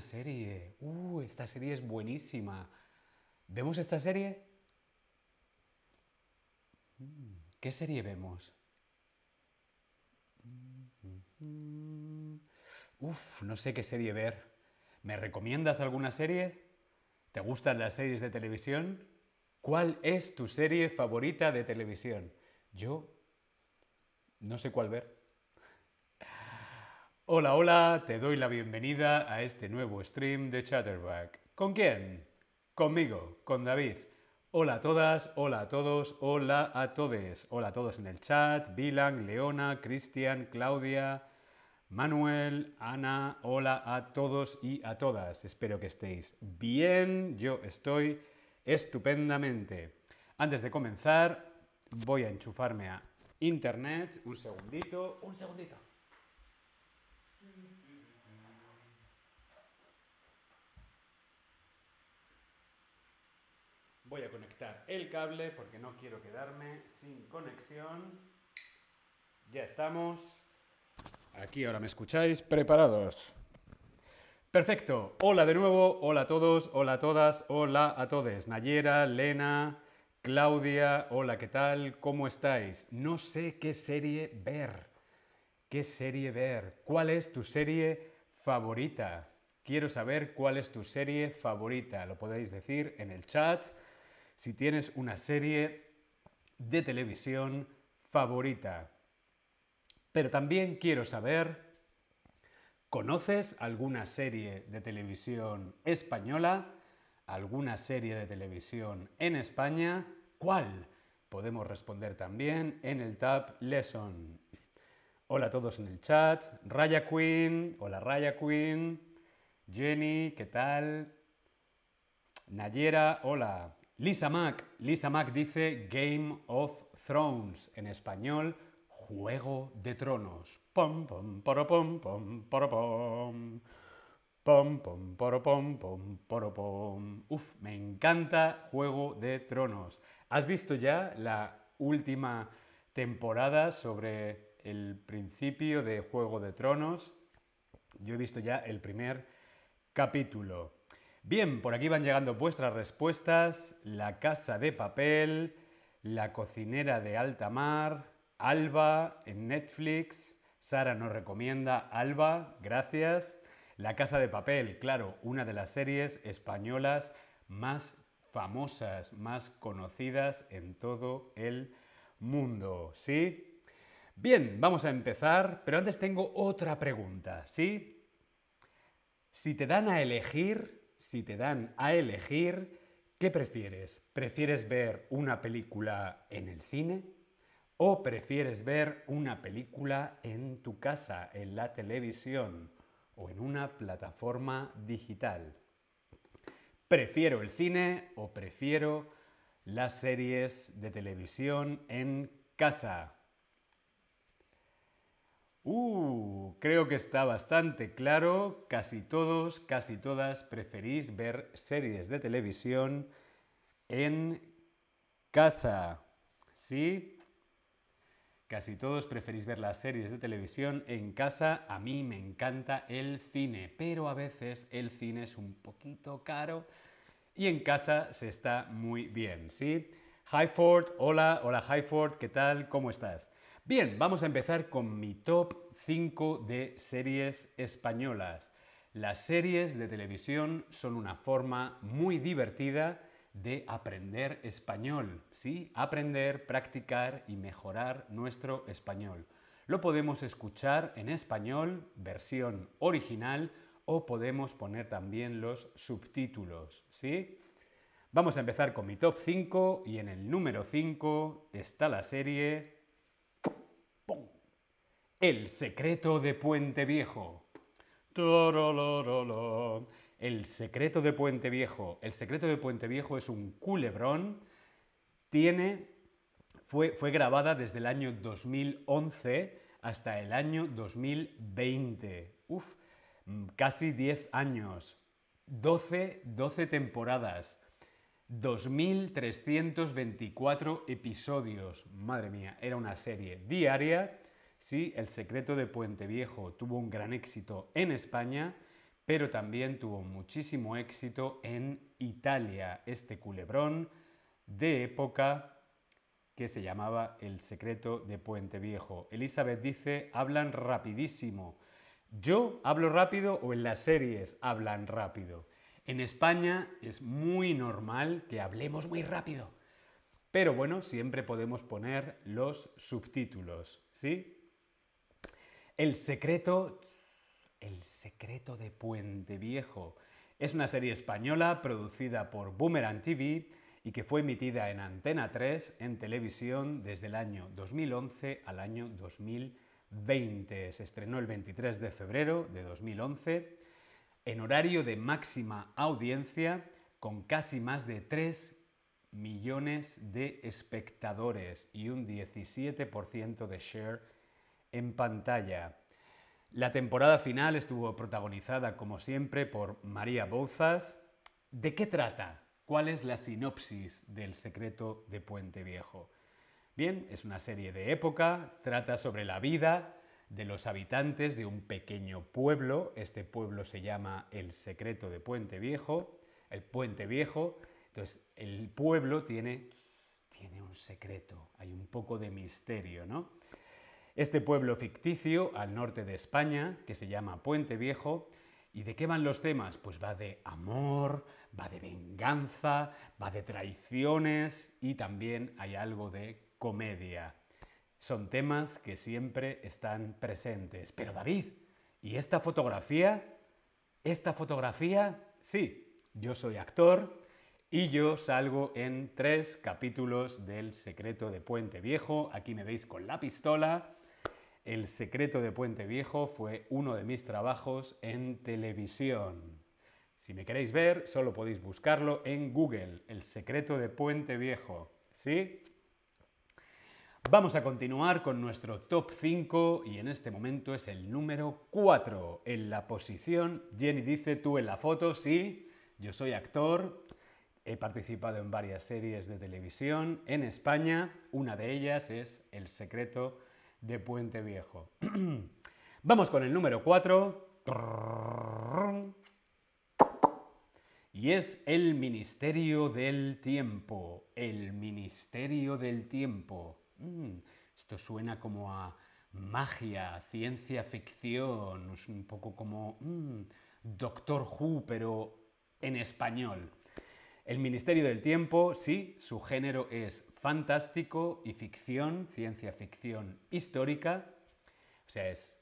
serie. Uh, esta serie es buenísima. ¿Vemos esta serie? Mm, ¿Qué serie vemos? Uf, no sé qué serie ver. ¿Me recomiendas alguna serie? ¿Te gustan las series de televisión? ¿Cuál es tu serie favorita de televisión? Yo no sé cuál ver. Hola, hola, te doy la bienvenida a este nuevo stream de Chatterback. ¿Con quién? Conmigo, con David. Hola a todas, hola a todos, hola a todes. Hola a todos en el chat, Vilan, Leona, Cristian, Claudia, Manuel, Ana, hola a todos y a todas. Espero que estéis bien, yo estoy estupendamente. Antes de comenzar, voy a enchufarme a internet. Un segundito, un segundito. Voy a conectar el cable porque no quiero quedarme sin conexión. Ya estamos. Aquí ahora me escucháis. ¿Preparados? Perfecto. Hola de nuevo. Hola a todos. Hola a todas. Hola a todos. Nayera, Lena, Claudia. Hola, ¿qué tal? ¿Cómo estáis? No sé qué serie ver. ¿Qué serie ver? ¿Cuál es tu serie favorita? Quiero saber cuál es tu serie favorita. Lo podéis decir en el chat si tienes una serie de televisión favorita. Pero también quiero saber, ¿conoces alguna serie de televisión española? ¿Alguna serie de televisión en España? ¿Cuál? Podemos responder también en el tab Lesson. Hola a todos en el chat. Raya Queen, hola Raya Queen. Jenny, ¿qué tal? Nayera, hola. Lisa Mac. Lisa Mac dice Game of Thrones. En español, Juego de Tronos. Pom, pom, poro, pom, pom, poro, pom. Pom, pom, poro, pom, pom, poro, pom. Uf, me encanta Juego de Tronos. ¿Has visto ya la última temporada sobre el principio de Juego de Tronos? Yo he visto ya el primer capítulo. Bien, por aquí van llegando vuestras respuestas. La casa de papel, la cocinera de alta mar, Alba en Netflix. Sara nos recomienda Alba, gracias. La casa de papel, claro, una de las series españolas más famosas, más conocidas en todo el mundo, ¿sí? Bien, vamos a empezar, pero antes tengo otra pregunta, ¿sí? Si te dan a elegir si te dan a elegir, ¿qué prefieres? ¿Prefieres ver una película en el cine o prefieres ver una película en tu casa, en la televisión o en una plataforma digital? ¿Prefiero el cine o prefiero las series de televisión en casa? Uh, creo que está bastante claro. Casi todos, casi todas preferís ver series de televisión en casa. ¿Sí? Casi todos preferís ver las series de televisión en casa. A mí me encanta el cine, pero a veces el cine es un poquito caro y en casa se está muy bien. ¿Sí? Highford, hola, hola Highford, ¿qué tal? ¿Cómo estás? Bien, vamos a empezar con mi top 5 de series españolas. Las series de televisión son una forma muy divertida de aprender español, ¿sí? Aprender, practicar y mejorar nuestro español. Lo podemos escuchar en español, versión original, o podemos poner también los subtítulos, ¿sí? Vamos a empezar con mi top 5 y en el número 5 está la serie el secreto de Puente Viejo. El secreto de Puente Viejo. El secreto de Puente Viejo es un culebrón. Tiene, fue, fue grabada desde el año 2011 hasta el año 2020. Uf, mm, casi 10 años. 12, 12 temporadas. 2.324 episodios. Madre mía, era una serie diaria Sí, El secreto de Puente Viejo tuvo un gran éxito en España, pero también tuvo muchísimo éxito en Italia, este culebrón de época que se llamaba El secreto de Puente Viejo. Elizabeth dice, hablan rapidísimo. ¿Yo hablo rápido o en las series hablan rápido? En España es muy normal que hablemos muy rápido. Pero bueno, siempre podemos poner los subtítulos, ¿sí? El secreto, el secreto de Puente Viejo. Es una serie española producida por Boomerang TV y que fue emitida en Antena 3 en televisión desde el año 2011 al año 2020. Se estrenó el 23 de febrero de 2011 en horario de máxima audiencia con casi más de 3 millones de espectadores y un 17% de share en pantalla. La temporada final estuvo protagonizada, como siempre, por María Bouzas. ¿De qué trata? ¿Cuál es la sinopsis del secreto de Puente Viejo? Bien, es una serie de época, trata sobre la vida de los habitantes de un pequeño pueblo. Este pueblo se llama El Secreto de Puente Viejo, el Puente Viejo. Entonces, el pueblo tiene, tiene un secreto, hay un poco de misterio, ¿no? Este pueblo ficticio al norte de España, que se llama Puente Viejo, ¿Y de qué van los temas? Pues va de amor, va de venganza, va de traiciones y también hay algo de comedia. Son temas que siempre están presentes. Pero David, ¿y esta fotografía? ¿Esta fotografía? Sí, yo soy actor y yo salgo en tres capítulos del Secreto de Puente Viejo. Aquí me veis con la pistola el secreto de Puente Viejo fue uno de mis trabajos en televisión. Si me queréis ver, solo podéis buscarlo en Google, El secreto de Puente Viejo. ¿Sí? Vamos a continuar con nuestro top 5 y en este momento es el número 4. En la posición, Jenny dice, tú en la foto, sí, yo soy actor, he participado en varias series de televisión en España, una de ellas es El secreto de Puente Viejo. Vamos con el número 4. Y es el Ministerio del Tiempo. El Ministerio del Tiempo. Mm, esto suena como a magia, ciencia ficción, es un poco como mm, Doctor Who, pero en español. El Ministerio del Tiempo, sí, su género es fantástico y ficción, ciencia ficción histórica. O sea, es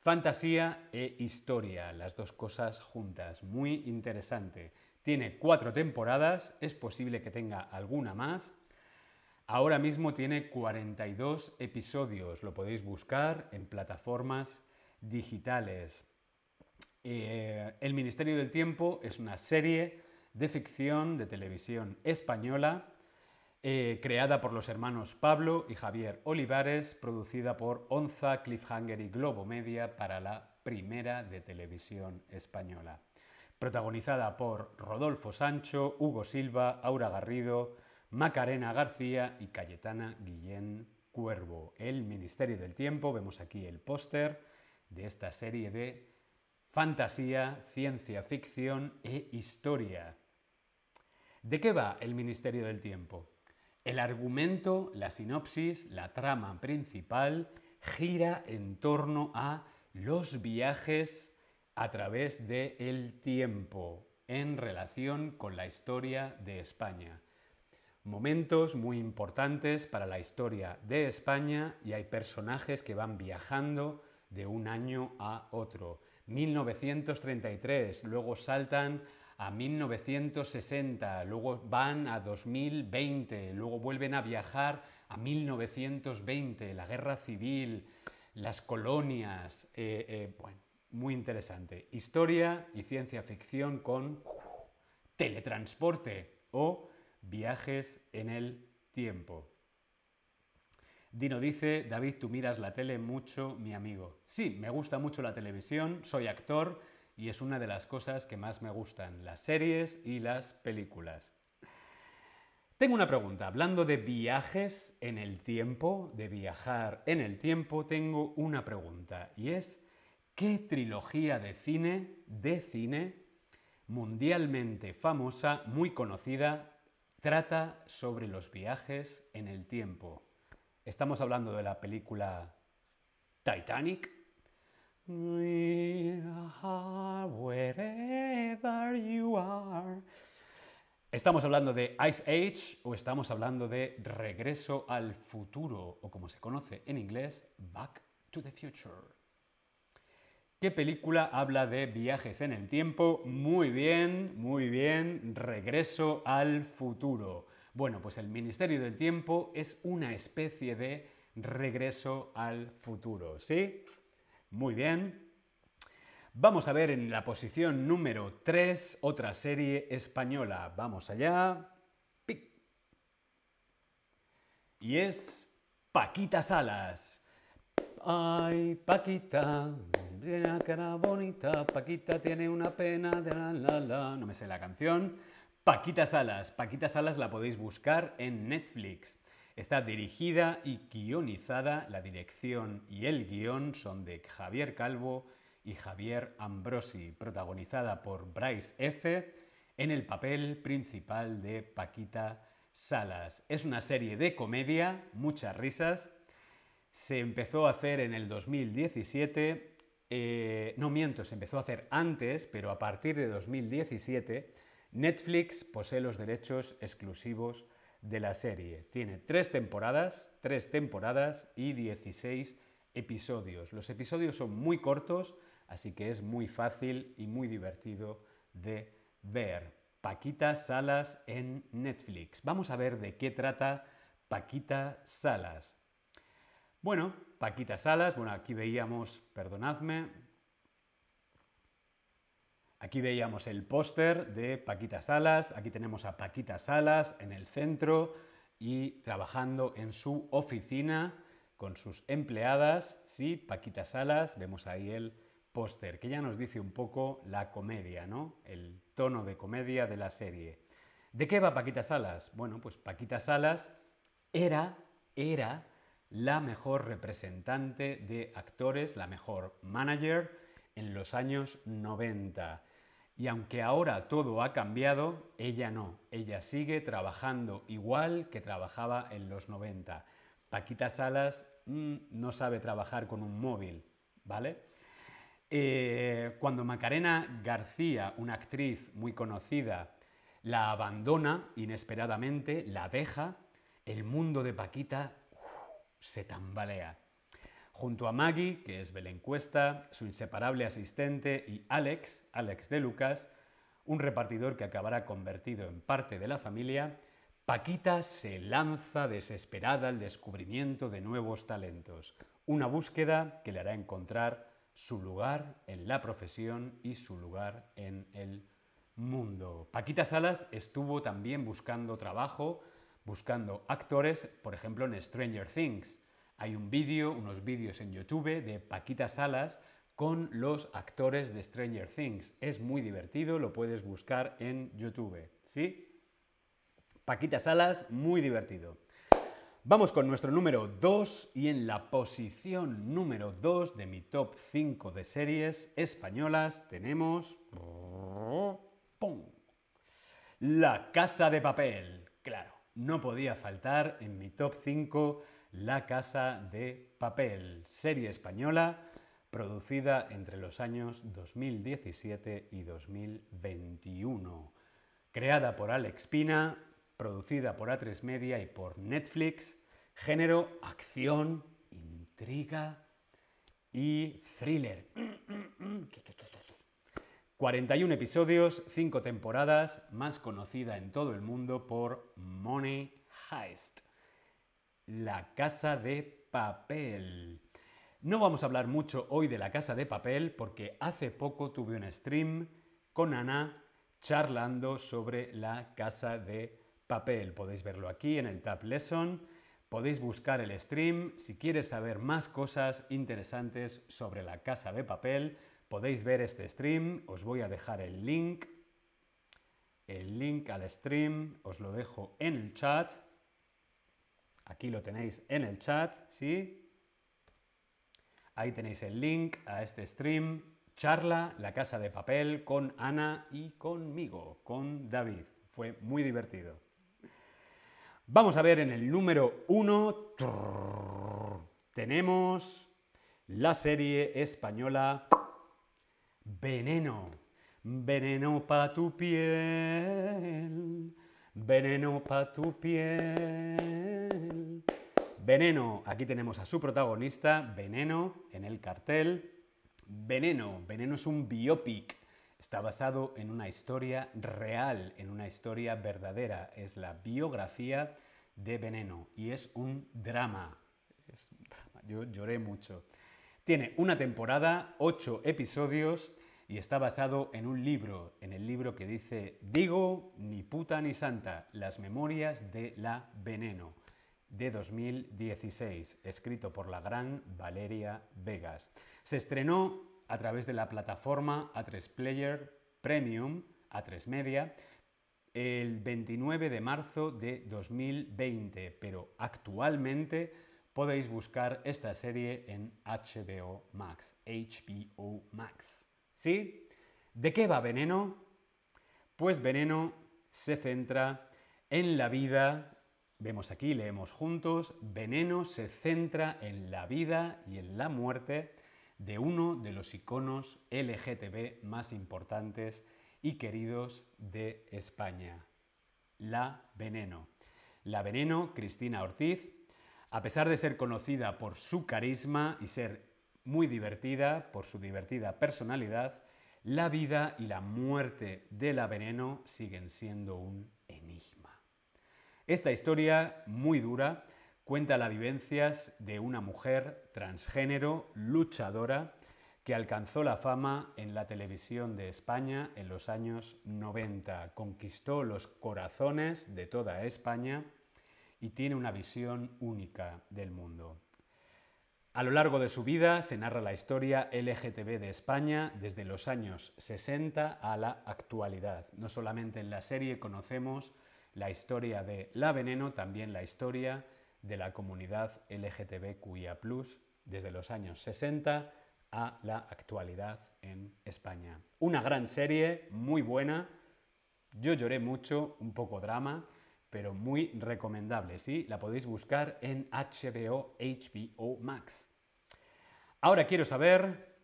fantasía e historia, las dos cosas juntas. Muy interesante. Tiene cuatro temporadas, es posible que tenga alguna más. Ahora mismo tiene 42 episodios, lo podéis buscar en plataformas digitales. Eh, el Ministerio del Tiempo es una serie de ficción de televisión española eh, creada por los hermanos Pablo y Javier Olivares, producida por Onza, Cliffhanger y Globo Media para la primera de televisión española. Protagonizada por Rodolfo Sancho, Hugo Silva, Aura Garrido, Macarena García y Cayetana Guillén Cuervo. El Ministerio del Tiempo, vemos aquí el póster de esta serie de fantasía, ciencia ficción e historia. ¿De qué va el Ministerio del Tiempo? El argumento, la sinopsis, la trama principal gira en torno a los viajes a través del tiempo en relación con la historia de España. Momentos muy importantes para la historia de España y hay personajes que van viajando de un año a otro. 1933, luego saltan a 1960, luego van a 2020, luego vuelven a viajar a 1920, la guerra civil, las colonias, eh, eh, bueno, muy interesante. Historia y ciencia ficción con teletransporte o viajes en el tiempo. Dino dice, David, tú miras la tele mucho, mi amigo. Sí, me gusta mucho la televisión, soy actor, y es una de las cosas que más me gustan, las series y las películas. Tengo una pregunta, hablando de viajes en el tiempo, de viajar en el tiempo, tengo una pregunta y es, ¿Qué trilogía de cine, de cine, mundialmente famosa, muy conocida, trata sobre los viajes en el tiempo? Estamos hablando de la película Titanic. ¿Estamos hablando de Ice Age o estamos hablando de Regreso al futuro o como se conoce en inglés, Back to the Future? ¿Qué película habla de viajes en el tiempo? Muy bien, muy bien, Regreso al futuro. Bueno, pues el Ministerio del Tiempo es una especie de regreso al futuro, ¿sí? Muy bien. Vamos a ver en la posición número 3 otra serie española. Vamos allá. Y es Paquita Salas. Ay, Paquita, tiene una cara bonita. Paquita tiene una pena de la la la. No me sé la canción. Paquita Salas. Paquita Salas la podéis buscar en Netflix. Está dirigida y guionizada. La dirección y el guion son de Javier Calvo y Javier Ambrosi, protagonizada por Bryce F. en el papel principal de Paquita Salas. Es una serie de comedia, muchas risas. Se empezó a hacer en el 2017. Eh, no miento, se empezó a hacer antes, pero a partir de 2017 Netflix posee los derechos exclusivos de la serie. Tiene tres temporadas, tres temporadas y 16 episodios. Los episodios son muy cortos, así que es muy fácil y muy divertido de ver. Paquita Salas en Netflix. Vamos a ver de qué trata Paquita Salas. Bueno, Paquita Salas, bueno, aquí veíamos, perdonadme, aquí veíamos el póster de Paquita Salas, aquí tenemos a Paquita Salas en el centro y trabajando en su oficina con sus empleadas, sí, Paquita Salas, vemos ahí el póster, que ya nos dice un poco la comedia, ¿no? El tono de comedia de la serie. ¿De qué va Paquita Salas? Bueno, pues Paquita Salas era, era la mejor representante de actores, la mejor manager en los años 90. Y aunque ahora todo ha cambiado, ella no. Ella sigue trabajando igual que trabajaba en los 90. Paquita Salas mm, no sabe trabajar con un móvil, ¿vale? Eh, cuando Macarena García, una actriz muy conocida, la abandona inesperadamente, la deja, el mundo de Paquita se tambalea. Junto a Maggie, que es Belén Cuesta, su inseparable asistente, y Alex, Alex de Lucas, un repartidor que acabará convertido en parte de la familia, Paquita se lanza desesperada al descubrimiento de nuevos talentos, una búsqueda que le hará encontrar su lugar en la profesión y su lugar en el mundo. Paquita Salas estuvo también buscando trabajo, buscando actores, por ejemplo en Stranger Things. Hay un vídeo, unos vídeos en YouTube de Paquita Salas con los actores de Stranger Things. Es muy divertido, lo puedes buscar en YouTube, ¿sí? Paquita Salas, muy divertido. Vamos con nuestro número 2 y en la posición número 2 de mi top 5 de series españolas tenemos... La Casa de Papel. Claro, no podía faltar en mi top 5 La Casa de Papel, serie española producida entre los años 2017 y 2021. Creada por Alex Pina, producida por A3 Media y por Netflix, género acción, intriga y thriller. 41 episodios, 5 temporadas, más conocida en todo el mundo por Money Heist. La casa de papel. No vamos a hablar mucho hoy de la casa de papel porque hace poco tuve un stream con Ana charlando sobre la casa de papel. Podéis verlo aquí en el Tab Lesson. Podéis buscar el stream. Si quieres saber más cosas interesantes sobre la casa de papel, podéis ver este stream. Os voy a dejar el link. El link al stream os lo dejo en el chat. Aquí lo tenéis en el chat, ¿sí? Ahí tenéis el link a este stream. Charla, La Casa de Papel, con Ana y conmigo, con David. Fue muy divertido. Vamos a ver en el número uno. Tenemos la serie española Veneno. Veneno pa' tu piel. Veneno pa' tu piel. Veneno, aquí tenemos a su protagonista, Veneno, en el cartel. Veneno, Veneno es un biopic. Está basado en una historia real, en una historia verdadera. Es la biografía de Veneno y es un drama. Es un drama. Yo lloré mucho. Tiene una temporada, ocho episodios y está basado en un libro, en el libro que dice Digo, ni puta ni santa, las memorias de la veneno, de 2016, escrito por la gran Valeria Vegas. Se estrenó a través de la plataforma A3 Player Premium, A3 Media, el 29 de marzo de 2020, pero actualmente podéis buscar esta serie en HBO Max, HBO Max. ¿Sí? ¿De qué va Veneno? Pues Veneno se centra en la vida, vemos aquí, leemos juntos, Veneno se centra en la vida y en la muerte de uno de los iconos LGTB más importantes y queridos de España, la Veneno. La Veneno, Cristina Ortiz, a pesar de ser conocida por su carisma y ser muy divertida por su divertida personalidad, la vida y la muerte de la veneno siguen siendo un. Esta historia, muy dura, cuenta las vivencias de una mujer transgénero, luchadora, que alcanzó la fama en la televisión de España en los años 90, conquistó los corazones de toda España y tiene una visión única del mundo. A lo largo de su vida se narra la historia LGTB de España desde los años 60 a la actualidad. No solamente en la serie conocemos la historia de La Veneno, también la historia de la comunidad LGTBQIA, desde los años 60 a la actualidad en España. Una gran serie, muy buena. Yo lloré mucho, un poco drama, pero muy recomendable, ¿sí? La podéis buscar en HBO, HBO Max. Ahora quiero saber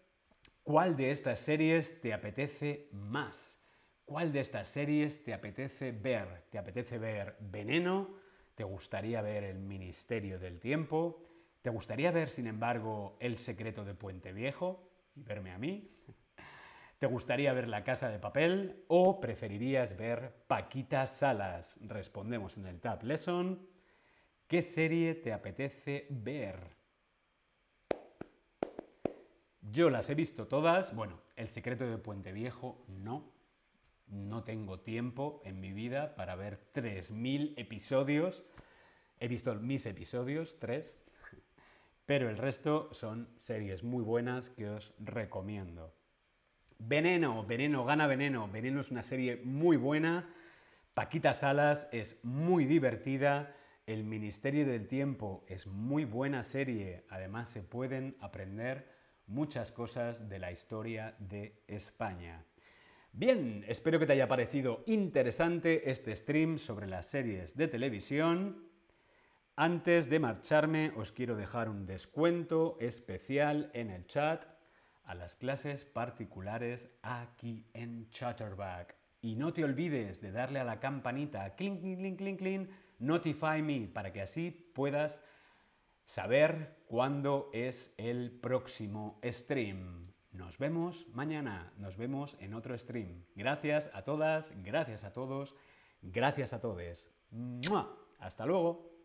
cuál de estas series te apetece más. ¿Cuál de estas series te apetece ver? ¿Te apetece ver Veneno? ¿Te gustaría ver El Ministerio del Tiempo? ¿Te gustaría ver, sin embargo, El Secreto de Puente Viejo y verme a mí? ¿Te gustaría ver La Casa de Papel o preferirías ver Paquita Salas? Respondemos en el Tab Lesson. ¿Qué serie te apetece ver? Yo las he visto todas. Bueno, El Secreto de Puente Viejo no. No tengo tiempo en mi vida para ver 3.000 episodios. He visto mis episodios, tres, pero el resto son series muy buenas que os recomiendo. Veneno, Veneno, gana Veneno. Veneno es una serie muy buena. Paquita Salas es muy divertida. El Ministerio del Tiempo es muy buena serie. Además se pueden aprender muchas cosas de la historia de España. Bien, espero que te haya parecido interesante este stream sobre las series de televisión. Antes de marcharme os quiero dejar un descuento especial en el chat a las clases particulares aquí en Chatterback. Y no te olvides de darle a la campanita, clink, clink, clink, clink, notify me, para que así puedas saber cuándo es el próximo stream. Nos vemos mañana, nos vemos en otro stream. Gracias a todas, gracias a todos, gracias a todos. Hasta luego.